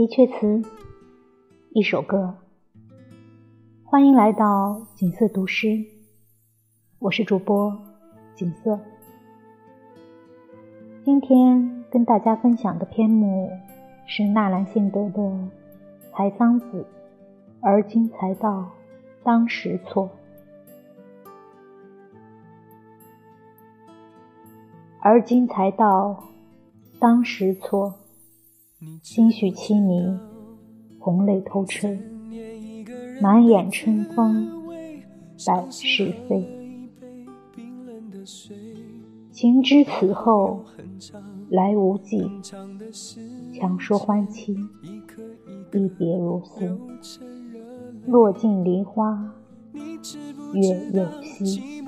的确词，一首歌。欢迎来到景色读诗，我是主播景色。今天跟大家分享的篇目是纳兰性德的《采桑子》，而今才到，当时错。而今才到，当时错。心绪凄迷，红泪偷吹，满眼春风百事非。情知此后来无计，强说欢期，一别如斯。落尽梨花月又西。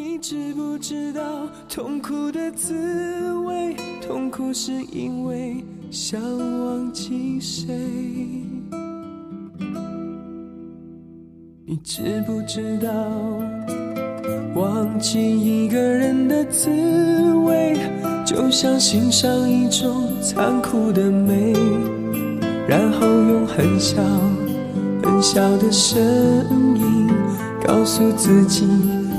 你知不知道痛苦的滋味？痛苦是因为想忘记谁？你知不知道忘记一个人的滋味，就像欣赏一种残酷的美，然后用很小很小的声音告诉自己。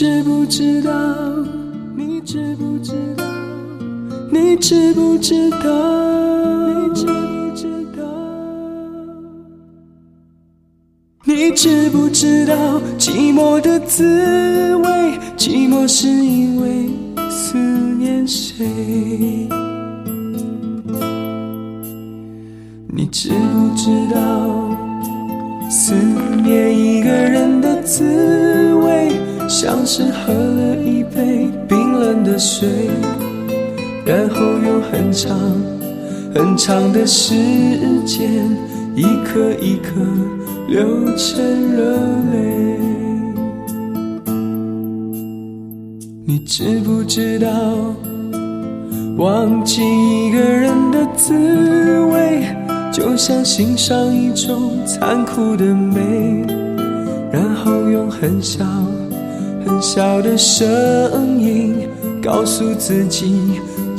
知不知道？你知不知道？你知不知道？你知不知道？你知不知道寂寞的滋味？寂寞是因为思念谁？你知不知道思念一个然后用很长很长的时间，一颗一颗流成热泪。你知不知道，忘记一个人的滋味，就像欣赏一种残酷的美，然后用很小。很小的声音告诉自己